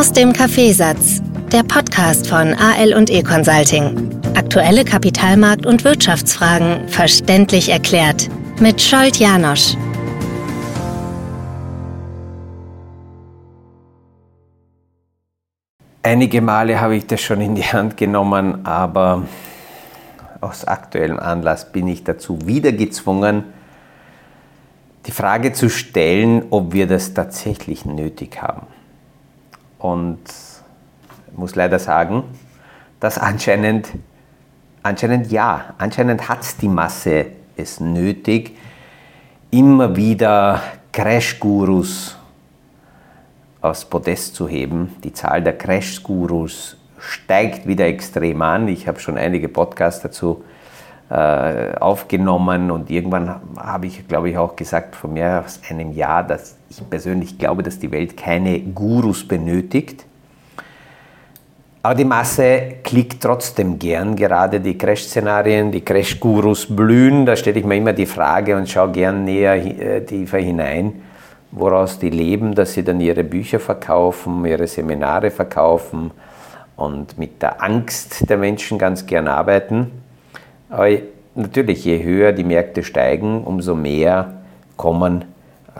Aus dem Kaffeesatz, der Podcast von AL und E Consulting. Aktuelle Kapitalmarkt- und Wirtschaftsfragen verständlich erklärt mit Scholt Janosch. Einige Male habe ich das schon in die Hand genommen, aber aus aktuellem Anlass bin ich dazu wieder gezwungen, die Frage zu stellen, ob wir das tatsächlich nötig haben. Und muss leider sagen, dass anscheinend, anscheinend ja, anscheinend hat die Masse es nötig, immer wieder Crash-Gurus aufs Podest zu heben. Die Zahl der Crash-Gurus steigt wieder extrem an. Ich habe schon einige Podcasts dazu aufgenommen und irgendwann habe ich, glaube ich, auch gesagt, vor mehr als einem Jahr, dass ich persönlich glaube, dass die Welt keine Gurus benötigt. Aber die Masse klickt trotzdem gern, gerade die Crash-Szenarien, die Crash-Gurus blühen. Da stelle ich mir immer die Frage und schaue gern näher äh, tiefer hinein, woraus die leben, dass sie dann ihre Bücher verkaufen, ihre Seminare verkaufen und mit der Angst der Menschen ganz gern arbeiten. Aber natürlich, je höher die Märkte steigen, umso mehr kommen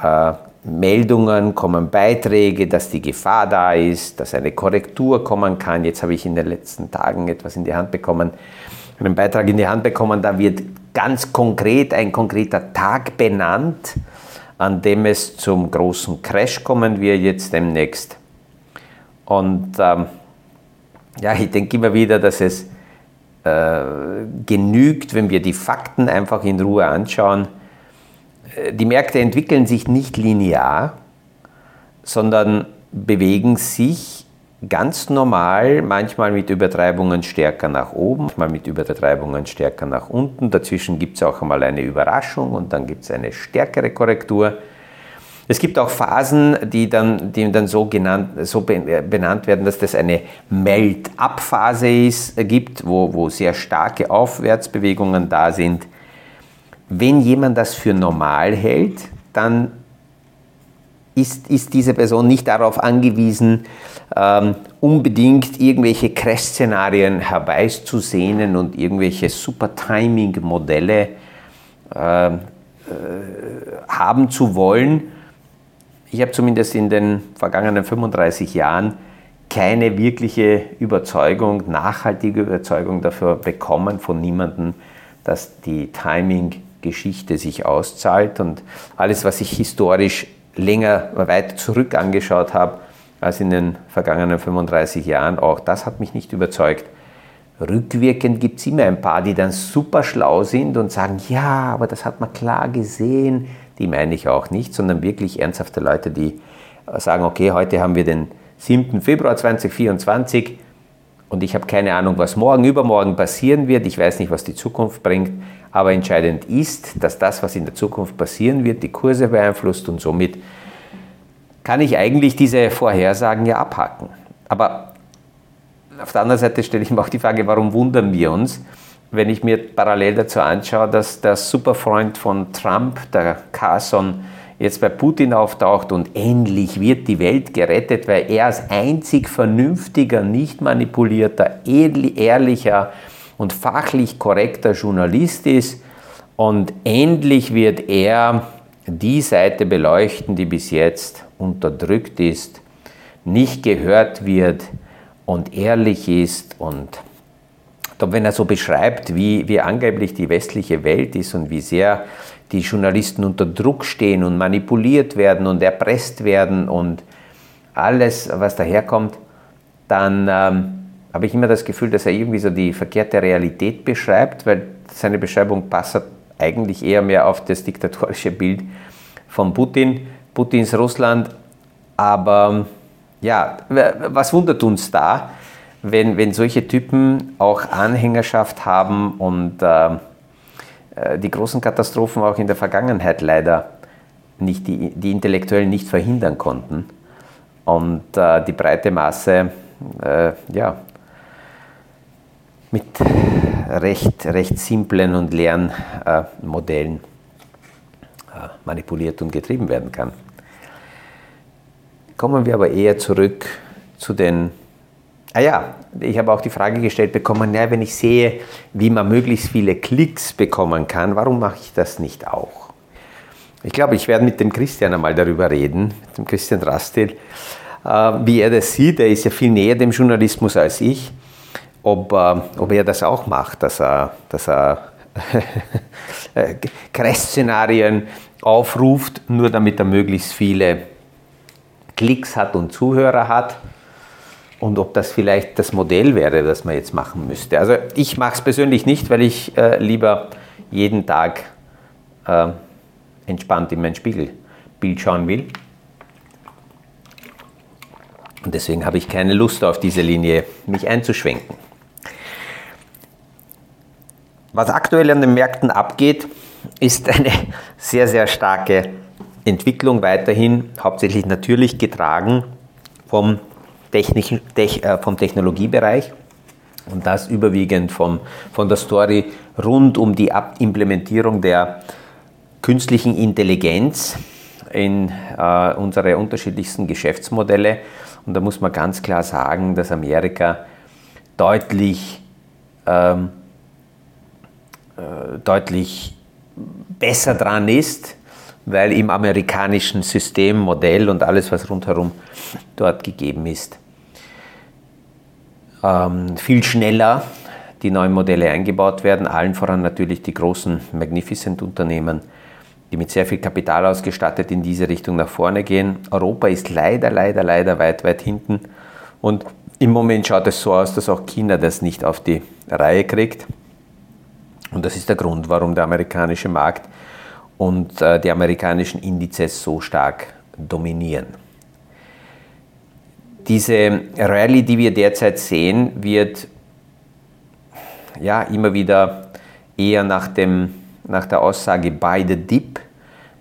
äh, Meldungen, kommen Beiträge, dass die Gefahr da ist, dass eine Korrektur kommen kann. Jetzt habe ich in den letzten Tagen etwas in die Hand bekommen, einen Beitrag in die Hand bekommen, da wird ganz konkret ein konkreter Tag benannt, an dem es zum großen Crash kommen wird jetzt demnächst. Und ähm, ja, ich denke immer wieder, dass es genügt, wenn wir die Fakten einfach in Ruhe anschauen. Äh, die Märkte entwickeln sich nicht linear, sondern bewegen sich ganz normal, manchmal mit Übertreibungen stärker nach oben, manchmal mit Übertreibungen stärker nach unten. Dazwischen gibt es auch einmal eine Überraschung und dann gibt es eine stärkere Korrektur. Es gibt auch Phasen, die dann, die dann so, genannt, so benannt werden, dass das eine Melt-up-Phase äh, gibt, wo, wo sehr starke Aufwärtsbewegungen da sind. Wenn jemand das für normal hält, dann ist, ist diese Person nicht darauf angewiesen, ähm, unbedingt irgendwelche Crash-Szenarien herbeizusehnen und irgendwelche Super-Timing-Modelle äh, äh, haben zu wollen, ich habe zumindest in den vergangenen 35 Jahren keine wirkliche Überzeugung, nachhaltige Überzeugung dafür bekommen von niemandem, dass die Timing-Geschichte sich auszahlt. Und alles, was ich historisch länger, weit zurück angeschaut habe, als in den vergangenen 35 Jahren, auch das hat mich nicht überzeugt. Rückwirkend gibt es immer ein paar, die dann super schlau sind und sagen, ja, aber das hat man klar gesehen, die meine ich auch nicht, sondern wirklich ernsthafte Leute, die sagen, okay, heute haben wir den 7. Februar 2024 und ich habe keine Ahnung, was morgen, übermorgen passieren wird. Ich weiß nicht, was die Zukunft bringt, aber entscheidend ist, dass das, was in der Zukunft passieren wird, die Kurse beeinflusst und somit kann ich eigentlich diese Vorhersagen ja abhaken. Aber auf der anderen Seite stelle ich mir auch die Frage, warum wundern wir uns, wenn ich mir parallel dazu anschaue, dass der Superfreund von Trump, der Carson, jetzt bei Putin auftaucht und endlich wird die Welt gerettet, weil er als einzig vernünftiger, nicht manipulierter, ehrlicher und fachlich korrekter Journalist ist und endlich wird er die Seite beleuchten, die bis jetzt unterdrückt ist, nicht gehört wird und ehrlich ist und glaube, wenn er so beschreibt, wie, wie angeblich die westliche Welt ist und wie sehr die Journalisten unter Druck stehen und manipuliert werden und erpresst werden und alles, was daherkommt, dann ähm, habe ich immer das Gefühl, dass er irgendwie so die verkehrte Realität beschreibt, weil seine Beschreibung passt eigentlich eher mehr auf das diktatorische Bild von Putin, Putins Russland. Aber ja, was wundert uns da? Wenn, wenn solche Typen auch Anhängerschaft haben und äh, äh, die großen Katastrophen auch in der Vergangenheit leider nicht die, die Intellektuellen nicht verhindern konnten und äh, die breite Masse äh, ja, mit recht, recht simplen und leeren äh, Modellen äh, manipuliert und getrieben werden kann. Kommen wir aber eher zurück zu den Ah ja, ich habe auch die Frage gestellt bekommen, ja, wenn ich sehe, wie man möglichst viele Klicks bekommen kann, warum mache ich das nicht auch? Ich glaube, ich werde mit dem Christian einmal darüber reden, mit dem Christian Rastil, äh, wie er das sieht. Er ist ja viel näher dem Journalismus als ich, ob, äh, ob er das auch macht, dass er, dass er Crash-Szenarien aufruft, nur damit er möglichst viele Klicks hat und Zuhörer hat und ob das vielleicht das Modell wäre, das man jetzt machen müsste. Also ich mache es persönlich nicht, weil ich äh, lieber jeden Tag äh, entspannt in mein Spiegelbild schauen will. Und deswegen habe ich keine Lust auf diese Linie, mich einzuschwenken. Was aktuell an den Märkten abgeht, ist eine sehr, sehr starke Entwicklung weiterhin, hauptsächlich natürlich getragen vom technischen, Tech, äh, vom Technologiebereich und das überwiegend vom, von der Story rund um die Ab Implementierung der künstlichen Intelligenz in äh, unsere unterschiedlichsten Geschäftsmodelle. Und da muss man ganz klar sagen, dass Amerika deutlich, ähm, äh, deutlich besser dran ist, weil im amerikanischen Systemmodell und alles, was rundherum dort gegeben ist, ähm, viel schneller die neuen Modelle eingebaut werden, allen voran natürlich die großen Magnificent-Unternehmen, die mit sehr viel Kapital ausgestattet in diese Richtung nach vorne gehen. Europa ist leider, leider, leider weit, weit hinten und im Moment schaut es so aus, dass auch China das nicht auf die Reihe kriegt. Und das ist der Grund, warum der amerikanische Markt und äh, die amerikanischen Indizes so stark dominieren. Diese Rallye, die wir derzeit sehen, wird ja immer wieder eher nach, dem, nach der Aussage buy the dip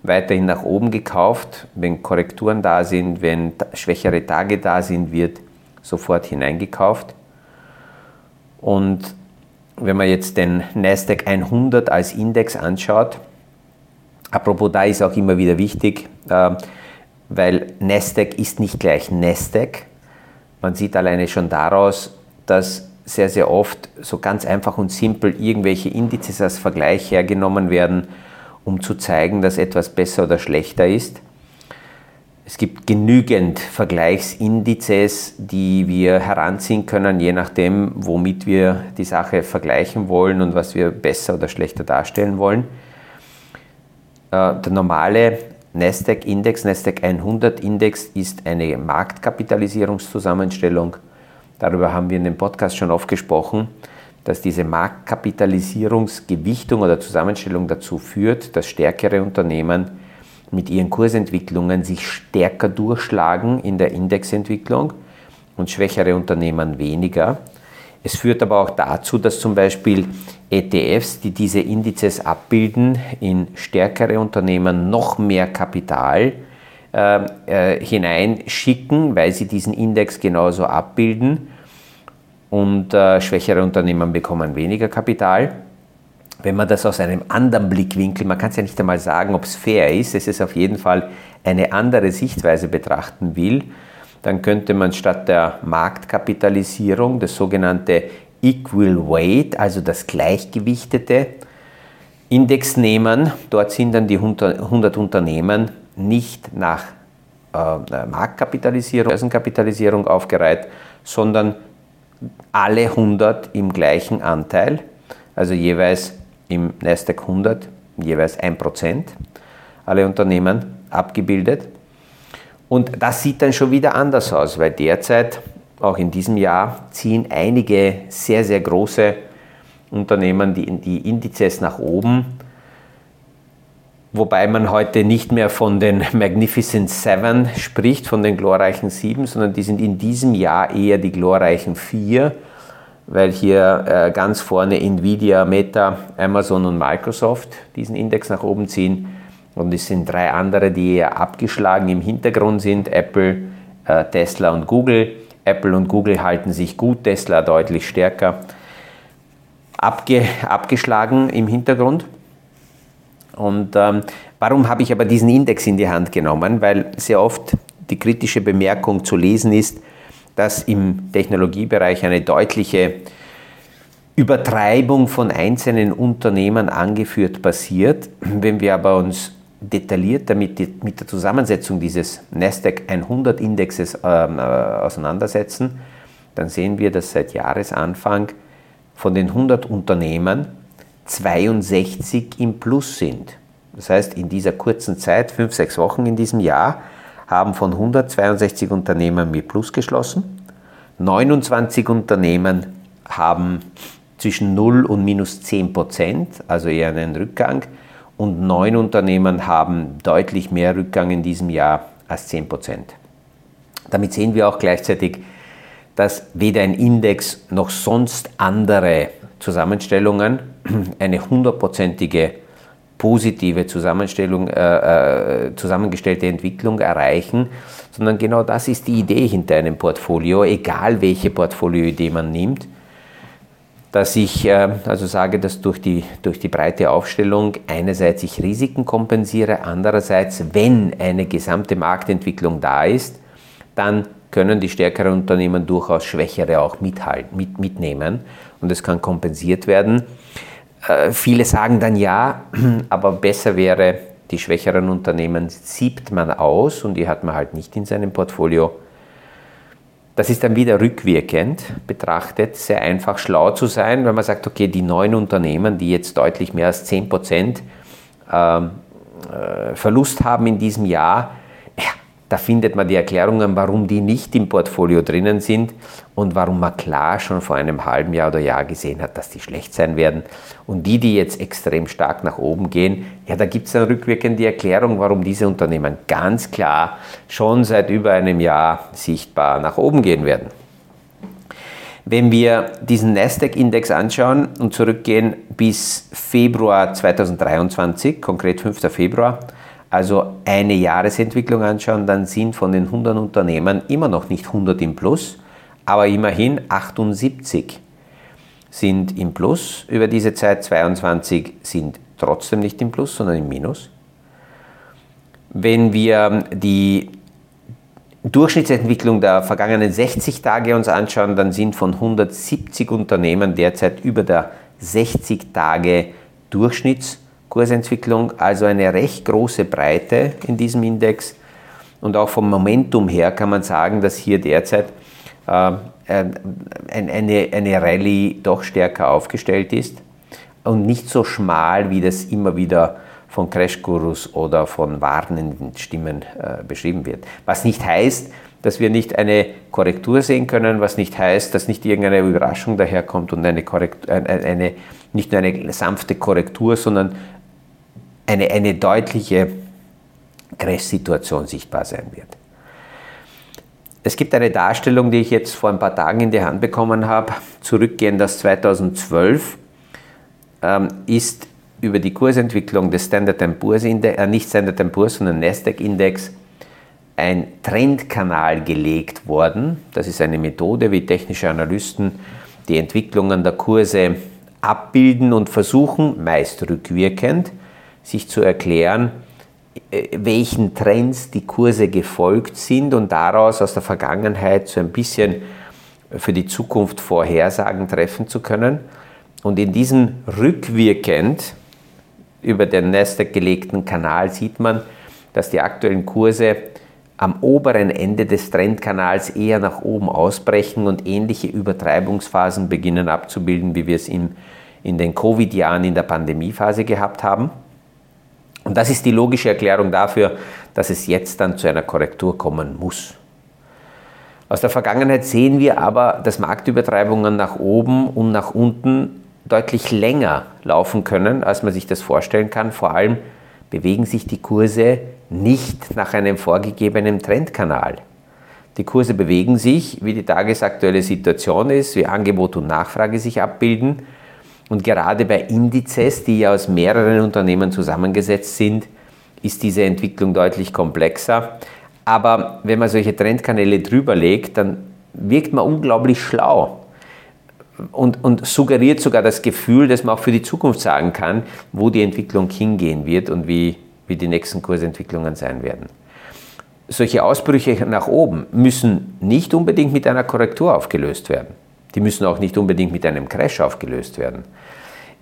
weiterhin nach oben gekauft. Wenn Korrekturen da sind, wenn schwächere Tage da sind, wird sofort hineingekauft. Und wenn man jetzt den Nasdaq 100 als Index anschaut, Apropos, da ist auch immer wieder wichtig, äh, weil Nasdaq ist nicht gleich Nasdaq. Man sieht alleine schon daraus, dass sehr, sehr oft so ganz einfach und simpel irgendwelche Indizes als Vergleich hergenommen werden, um zu zeigen, dass etwas besser oder schlechter ist. Es gibt genügend Vergleichsindizes, die wir heranziehen können, je nachdem, womit wir die Sache vergleichen wollen und was wir besser oder schlechter darstellen wollen. Äh, der normale Nasdaq-Index, Nasdaq 100-Index ist eine Marktkapitalisierungszusammenstellung. Darüber haben wir in dem Podcast schon oft gesprochen, dass diese Marktkapitalisierungsgewichtung oder Zusammenstellung dazu führt, dass stärkere Unternehmen mit ihren Kursentwicklungen sich stärker durchschlagen in der Indexentwicklung und schwächere Unternehmen weniger. Es führt aber auch dazu, dass zum Beispiel ETFs, die diese Indizes abbilden, in stärkere Unternehmen noch mehr Kapital äh, äh, hineinschicken, weil sie diesen Index genauso abbilden und äh, schwächere Unternehmen bekommen weniger Kapital. Wenn man das aus einem anderen Blickwinkel, man kann es ja nicht einmal sagen, ob es fair ist, es ist auf jeden Fall eine andere Sichtweise betrachten will, dann könnte man statt der Marktkapitalisierung das sogenannte Equal Weight, also das gleichgewichtete Index nehmen. Dort sind dann die 100 Unternehmen nicht nach äh, Marktkapitalisierung, Börsenkapitalisierung aufgereiht, sondern alle 100 im gleichen Anteil, also jeweils im Nasdaq 100 jeweils 1%, alle Unternehmen abgebildet. Und das sieht dann schon wieder anders aus, weil derzeit auch in diesem Jahr ziehen einige sehr, sehr große Unternehmen die, die Indizes nach oben, wobei man heute nicht mehr von den Magnificent Seven spricht, von den glorreichen Sieben, sondern die sind in diesem Jahr eher die glorreichen Vier, weil hier äh, ganz vorne Nvidia, Meta, Amazon und Microsoft diesen Index nach oben ziehen. Und es sind drei andere, die eher abgeschlagen im Hintergrund sind, Apple, äh, Tesla und Google. Apple und Google halten sich gut, Tesla deutlich stärker abge, abgeschlagen im Hintergrund. Und ähm, warum habe ich aber diesen Index in die Hand genommen? Weil sehr oft die kritische Bemerkung zu lesen ist, dass im Technologiebereich eine deutliche Übertreibung von einzelnen Unternehmen angeführt passiert. Wenn wir aber uns detailliert damit mit der Zusammensetzung dieses Nasdaq 100 Indexes ähm, äh, auseinandersetzen, dann sehen wir, dass seit Jahresanfang von den 100 Unternehmen 62 im Plus sind. Das heißt, in dieser kurzen Zeit, fünf, sechs Wochen in diesem Jahr, haben von 162 Unternehmen mit Plus geschlossen. 29 Unternehmen haben zwischen 0 und minus 10 Prozent, also eher einen Rückgang. Und neun Unternehmen haben deutlich mehr Rückgang in diesem Jahr als 10 Prozent. Damit sehen wir auch gleichzeitig, dass weder ein Index noch sonst andere Zusammenstellungen eine hundertprozentige positive Zusammenstellung, äh, äh, zusammengestellte Entwicklung erreichen, sondern genau das ist die Idee hinter einem Portfolio, egal welche Portfolioidee man nimmt, dass ich äh, also sage, dass durch die, durch die breite Aufstellung einerseits ich Risiken kompensiere, andererseits, wenn eine gesamte Marktentwicklung da ist, dann können die stärkeren Unternehmen durchaus schwächere auch mithalten, mit, mitnehmen und es kann kompensiert werden. Äh, viele sagen dann ja, aber besser wäre, die schwächeren Unternehmen siebt man aus und die hat man halt nicht in seinem Portfolio. Das ist dann wieder rückwirkend betrachtet sehr einfach schlau zu sein, wenn man sagt, okay, die neuen Unternehmen, die jetzt deutlich mehr als 10% ähm, äh, Verlust haben in diesem Jahr, da findet man die Erklärungen, warum die nicht im Portfolio drinnen sind und warum man klar schon vor einem halben Jahr oder Jahr gesehen hat, dass die schlecht sein werden. Und die, die jetzt extrem stark nach oben gehen, ja, da gibt es dann rückwirkend die Erklärung, warum diese Unternehmen ganz klar schon seit über einem Jahr sichtbar nach oben gehen werden. Wenn wir diesen Nasdaq-Index anschauen und zurückgehen bis Februar 2023, konkret 5. Februar, also eine Jahresentwicklung anschauen, dann sind von den 100 Unternehmen immer noch nicht 100 im Plus, aber immerhin 78 sind im Plus über diese Zeit, 22 sind trotzdem nicht im Plus, sondern im Minus. Wenn wir die Durchschnittsentwicklung der vergangenen 60 Tage uns anschauen, dann sind von 170 Unternehmen derzeit über der 60 Tage Durchschnitts Kursentwicklung, also eine recht große Breite in diesem Index. Und auch vom Momentum her kann man sagen, dass hier derzeit äh, eine, eine Rallye doch stärker aufgestellt ist und nicht so schmal, wie das immer wieder von Crash-Gurus oder von warnenden Stimmen äh, beschrieben wird. Was nicht heißt, dass wir nicht eine Korrektur sehen können, was nicht heißt, dass nicht irgendeine Überraschung daherkommt und eine, Korrektur, eine, eine nicht nur eine sanfte Korrektur, sondern eine, eine deutliche Crash-Situation sichtbar sein wird. Es gibt eine Darstellung, die ich jetzt vor ein paar Tagen in die Hand bekommen habe, zurückgehend aus 2012, ähm, ist über die Kursentwicklung des Standard Poor's Index, äh, nicht Standard Poor's, sondern Nasdaq-Index, ein Trendkanal gelegt worden. Das ist eine Methode, wie technische Analysten die Entwicklungen der Kurse abbilden und versuchen, meist rückwirkend, sich zu erklären, äh, welchen Trends die Kurse gefolgt sind und daraus aus der Vergangenheit so ein bisschen für die Zukunft Vorhersagen treffen zu können. Und in diesem rückwirkend über den Nasdaq gelegten Kanal sieht man, dass die aktuellen Kurse am oberen Ende des Trendkanals eher nach oben ausbrechen und ähnliche Übertreibungsphasen beginnen abzubilden, wie wir es in, in den Covid-Jahren in der Pandemiephase gehabt haben. Und das ist die logische Erklärung dafür, dass es jetzt dann zu einer Korrektur kommen muss. Aus der Vergangenheit sehen wir aber, dass Marktübertreibungen nach oben und nach unten deutlich länger laufen können, als man sich das vorstellen kann. Vor allem bewegen sich die Kurse nicht nach einem vorgegebenen Trendkanal. Die Kurse bewegen sich, wie die tagesaktuelle Situation ist, wie Angebot und Nachfrage sich abbilden und gerade bei Indizes, die ja aus mehreren Unternehmen zusammengesetzt sind, ist diese Entwicklung deutlich komplexer. Aber wenn man solche Trendkanäle drüber legt, dann wirkt man unglaublich schlau und, und suggeriert sogar das Gefühl, dass man auch für die Zukunft sagen kann, wo die Entwicklung hingehen wird und wie, wie die nächsten Kursentwicklungen sein werden. solche Ausbrüche nach oben müssen nicht unbedingt mit einer Korrektur aufgelöst werden. Die müssen auch nicht unbedingt mit einem Crash aufgelöst werden.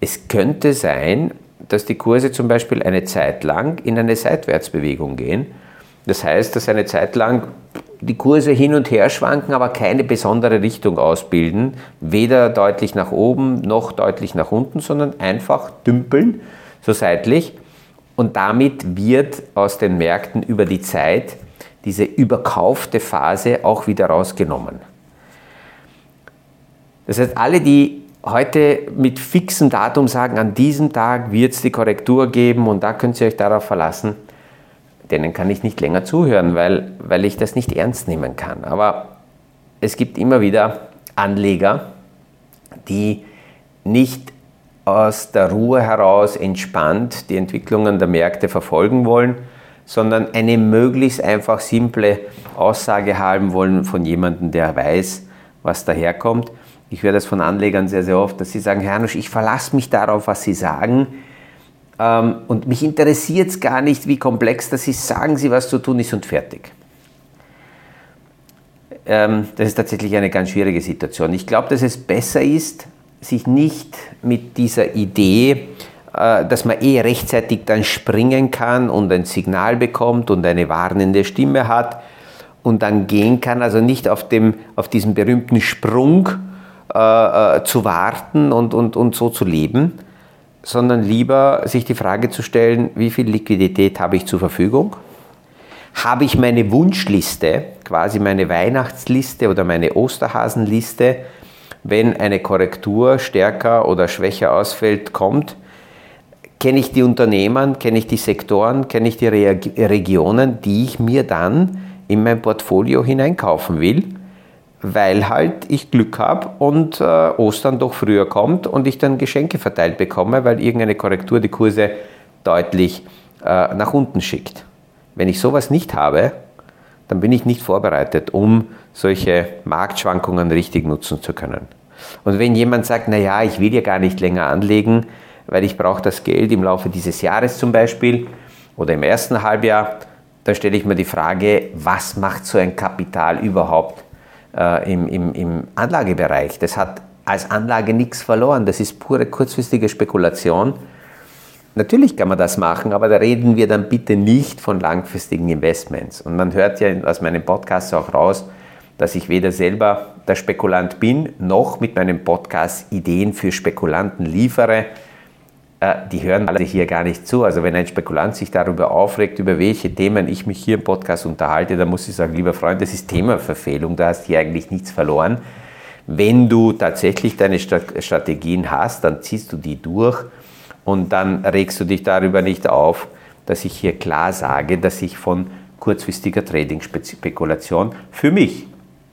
Es könnte sein, dass die Kurse zum Beispiel eine Zeit lang in eine Seitwärtsbewegung gehen. Das heißt, dass eine Zeit lang die Kurse hin und her schwanken, aber keine besondere Richtung ausbilden, weder deutlich nach oben noch deutlich nach unten, sondern einfach dümpeln, so seitlich. Und damit wird aus den Märkten über die Zeit diese überkaufte Phase auch wieder rausgenommen. Das heißt, alle, die heute mit fixem Datum sagen, an diesem Tag wird es die Korrektur geben und da könnt ihr euch darauf verlassen, denen kann ich nicht länger zuhören, weil, weil ich das nicht ernst nehmen kann. Aber es gibt immer wieder Anleger, die nicht aus der Ruhe heraus entspannt die Entwicklungen der Märkte verfolgen wollen, sondern eine möglichst einfach simple Aussage haben wollen von jemandem, der weiß, was daherkommt. Ich höre das von Anlegern sehr, sehr oft, dass sie sagen, Herr Hanusch, ich verlasse mich darauf, was Sie sagen ähm, und mich interessiert es gar nicht, wie komplex das ist, sagen Sie, was zu tun ist und fertig. Ähm, das ist tatsächlich eine ganz schwierige Situation. Ich glaube, dass es besser ist, sich nicht mit dieser Idee, äh, dass man eh rechtzeitig dann springen kann und ein Signal bekommt und eine warnende Stimme hat und dann gehen kann, also nicht auf, dem, auf diesem berühmten Sprung äh, äh zu warten und, und, und so zu leben, sondern lieber sich die Frage zu stellen, wie viel Liquidität habe ich zur Verfügung? Habe ich meine Wunschliste, quasi meine Weihnachtsliste oder meine Osterhasenliste, wenn eine Korrektur stärker oder schwächer ausfällt, kommt? Kenne ich die Unternehmen, kenne ich die Sektoren, kenne ich die Re Regionen, die ich mir dann in mein Portfolio hineinkaufen will? Weil halt ich Glück habe und äh, Ostern doch früher kommt und ich dann Geschenke verteilt bekomme, weil irgendeine Korrektur die Kurse deutlich äh, nach unten schickt. Wenn ich sowas nicht habe, dann bin ich nicht vorbereitet, um solche Marktschwankungen richtig nutzen zu können. Und wenn jemand sagt, naja, ich will ja gar nicht länger anlegen, weil ich brauche das Geld im Laufe dieses Jahres zum Beispiel oder im ersten Halbjahr, dann stelle ich mir die Frage, was macht so ein Kapital überhaupt äh, im, im, im Anlagebereich. Das hat als Anlage nichts verloren. Das ist pure kurzfristige Spekulation. Natürlich kann man das machen, aber da reden wir dann bitte nicht von langfristigen Investments. Und man hört ja aus meinem Podcast auch raus, dass ich weder selber der Spekulant bin, noch mit meinem Podcast Ideen für Spekulanten liefere. Äh, die hören alle hier gar nicht zu. Also wenn ein Spekulant sich darüber aufregt, über welche Themen ich mich hier im Podcast unterhalte, dann muss ich sagen, lieber Freund, das ist Themaverfehlung, da hast du hier eigentlich nichts verloren. Wenn du tatsächlich deine Strategien hast, dann ziehst du die durch und dann regst du dich darüber nicht auf, dass ich hier klar sage, dass ich von kurzfristiger Trading-Spekulation für mich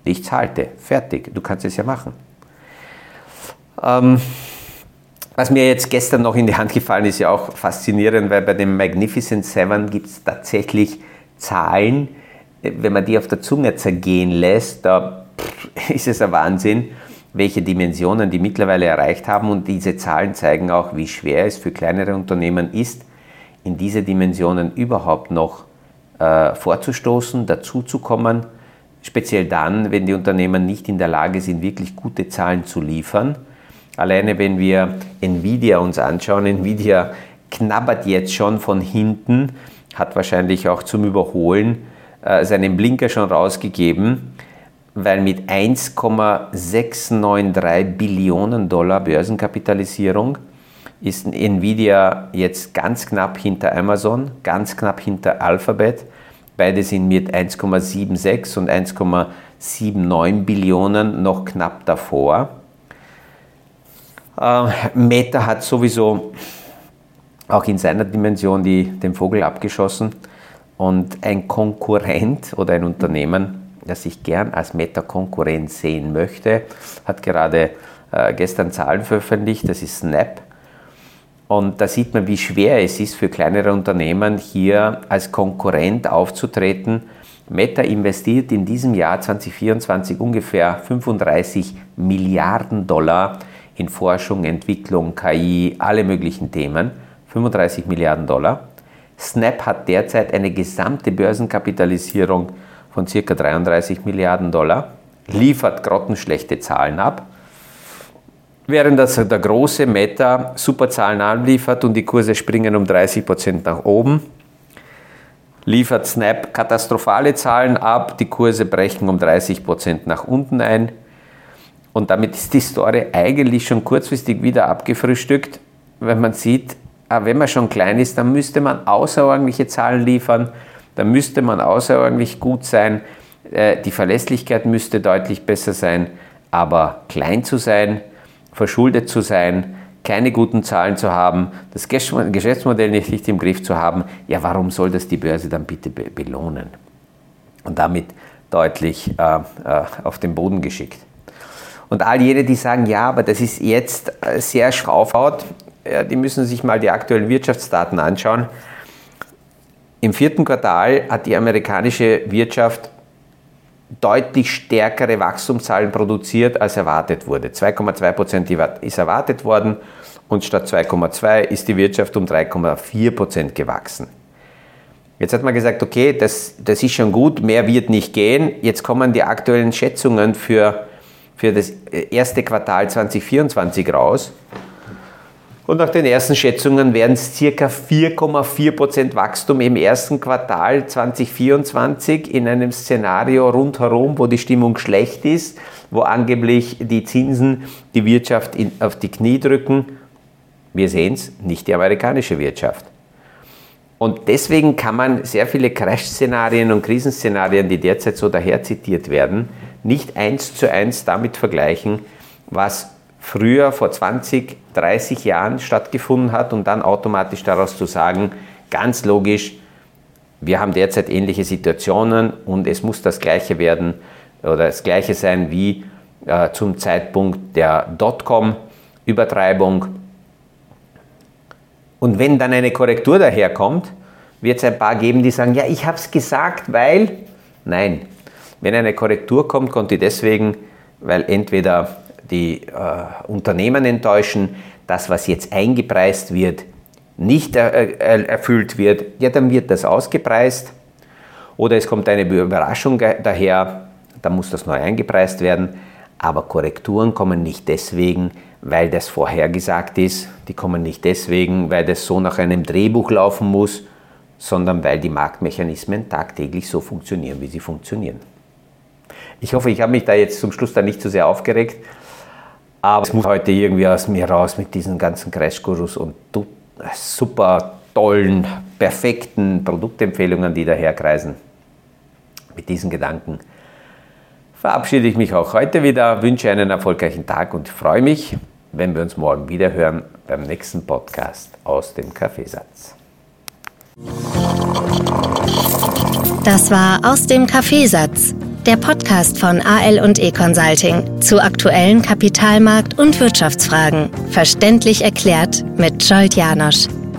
nichts halte. Fertig, du kannst es ja machen. Ähm, was mir jetzt gestern noch in die Hand gefallen ist, ja auch faszinierend, weil bei dem Magnificent Seven gibt es tatsächlich Zahlen, wenn man die auf der Zunge zergehen lässt, da ist es ein Wahnsinn, welche Dimensionen die mittlerweile erreicht haben. Und diese Zahlen zeigen auch, wie schwer es für kleinere Unternehmen ist, in diese Dimensionen überhaupt noch äh, vorzustoßen, dazuzukommen, speziell dann, wenn die Unternehmen nicht in der Lage sind, wirklich gute Zahlen zu liefern Alleine wenn wir Nvidia uns anschauen, Nvidia knabbert jetzt schon von hinten, hat wahrscheinlich auch zum Überholen äh, seinen Blinker schon rausgegeben, weil mit 1,693 Billionen Dollar Börsenkapitalisierung ist Nvidia jetzt ganz knapp hinter Amazon, ganz knapp hinter Alphabet. Beide sind mit 1,76 und 1,79 Billionen noch knapp davor. Äh, Meta hat sowieso auch in seiner Dimension die, den Vogel abgeschossen und ein Konkurrent oder ein Unternehmen, das ich gern als Meta-Konkurrent sehen möchte, hat gerade äh, gestern Zahlen veröffentlicht, das ist Snap. Und da sieht man, wie schwer es ist für kleinere Unternehmen, hier als Konkurrent aufzutreten. Meta investiert in diesem Jahr 2024 ungefähr 35 Milliarden Dollar in Forschung, Entwicklung, KI, alle möglichen Themen, 35 Milliarden Dollar. Snap hat derzeit eine gesamte Börsenkapitalisierung von ca. 33 Milliarden Dollar, liefert grottenschlechte Zahlen ab, während das der große Meta super Zahlen anliefert und die Kurse springen um 30 Prozent nach oben, liefert Snap katastrophale Zahlen ab, die Kurse brechen um 30 Prozent nach unten ein und damit ist die Story eigentlich schon kurzfristig wieder abgefrühstückt, wenn man sieht, ah, wenn man schon klein ist, dann müsste man außerordentliche Zahlen liefern, dann müsste man außerordentlich gut sein, äh, die Verlässlichkeit müsste deutlich besser sein, aber klein zu sein, verschuldet zu sein, keine guten Zahlen zu haben, das Geschäftsmodell nicht richtig im Griff zu haben, ja, warum soll das die Börse dann bitte belohnen? Und damit deutlich äh, äh, auf den Boden geschickt. Und all jene, die sagen, ja, aber das ist jetzt äh, sehr schraufhaut, ja, die müssen sich mal die aktuellen Wirtschaftsdaten anschauen. Im vierten Quartal hat die amerikanische Wirtschaft deutlich stärkere Wachstumszahlen produziert, als erwartet wurde. 2,2 Prozent ist erwartet worden und statt 2,2 ist die Wirtschaft um 3,4 Prozent gewachsen. Jetzt hat man gesagt, okay, das, das ist schon gut, mehr wird nicht gehen. Jetzt kommen die aktuellen Schätzungen für für das erste Quartal 2024 raus. Und nach den ersten Schätzungen werden es ca. 4,4% Wachstum im ersten Quartal 2024 in einem Szenario rundherum, wo die Stimmung schlecht ist, wo angeblich die Zinsen die Wirtschaft in, auf die Knie drücken. Wir sehen es, nicht die amerikanische Wirtschaft. Und deswegen kann man sehr viele Crash-Szenarien und Krisenszenarien, die derzeit so daher zitiert werden, nicht eins zu eins damit vergleichen, was früher vor 20, 30 Jahren stattgefunden hat und dann automatisch daraus zu sagen, ganz logisch, wir haben derzeit ähnliche Situationen und es muss das gleiche werden oder das gleiche sein wie äh, zum Zeitpunkt der Dotcom-Übertreibung. Und wenn dann eine Korrektur daherkommt, wird es ein paar geben, die sagen, ja, ich habe es gesagt, weil, nein, wenn eine Korrektur kommt, kommt die deswegen, weil entweder die äh, Unternehmen enttäuschen, das, was jetzt eingepreist wird, nicht er, er, erfüllt wird, ja, dann wird das ausgepreist. Oder es kommt eine Überraschung daher, dann muss das neu eingepreist werden. Aber Korrekturen kommen nicht deswegen, weil das vorhergesagt ist. Die kommen nicht deswegen, weil das so nach einem Drehbuch laufen muss, sondern weil die Marktmechanismen tagtäglich so funktionieren, wie sie funktionieren. Ich hoffe, ich habe mich da jetzt zum Schluss da nicht zu so sehr aufgeregt. Aber es muss heute irgendwie aus mir raus mit diesen ganzen Crash-Gurus und super tollen, perfekten Produktempfehlungen, die daherkreisen. Mit diesen Gedanken verabschiede ich mich auch heute wieder, wünsche einen erfolgreichen Tag und freue mich, wenn wir uns morgen wieder hören beim nächsten Podcast aus dem Kaffeesatz. Das war aus dem Kaffeesatz der Podcast von AL und E Consulting zu aktuellen Kapitalmarkt- und Wirtschaftsfragen. Verständlich erklärt mit Scholt Janosch.